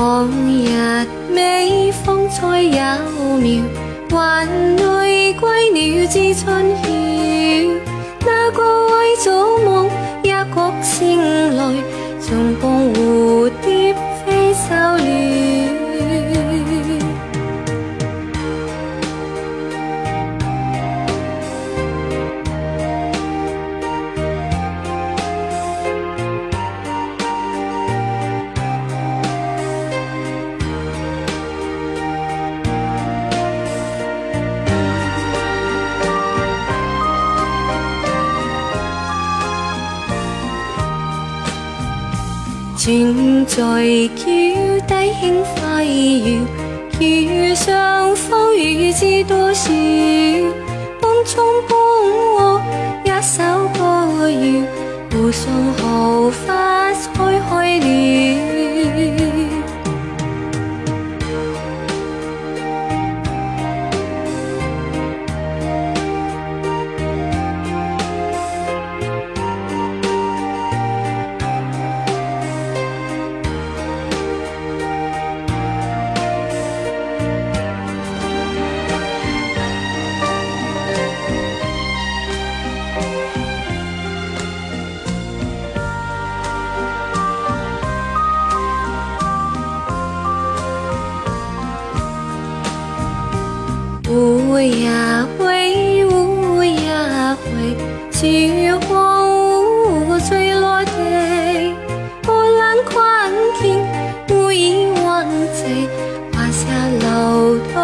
往日美风采有妙，还累归鸟知春晓。那个爱做梦一曲声船在桥底轻快摇，桥上风雨知多少？风中风呀喂，乌呀喂，菊花无醉落地。波澜宽听，不以忘贼，华夏楼头。